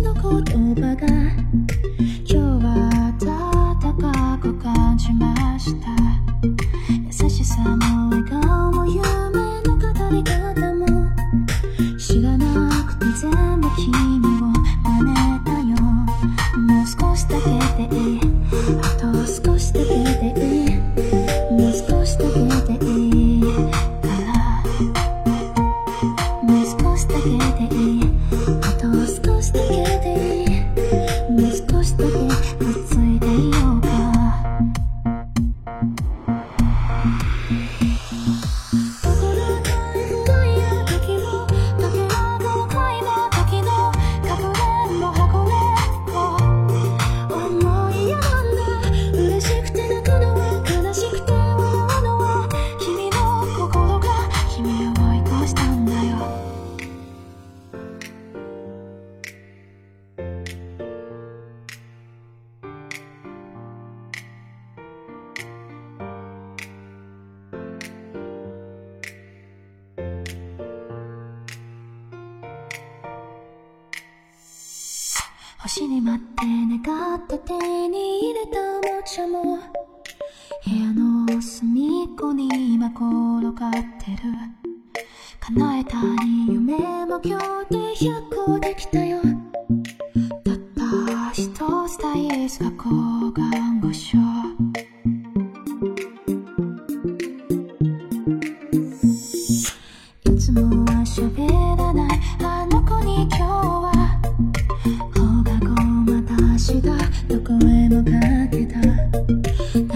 の言葉が少しだけでいい。あと少しだけでもう少しだけついていい。星に待って願って手に入れたおもちゃも部屋の隅っこに今転がってる。叶えたい夢も今日で100個できたよ。たった一つ大好き交換場所。いつもは喋らない。かけた。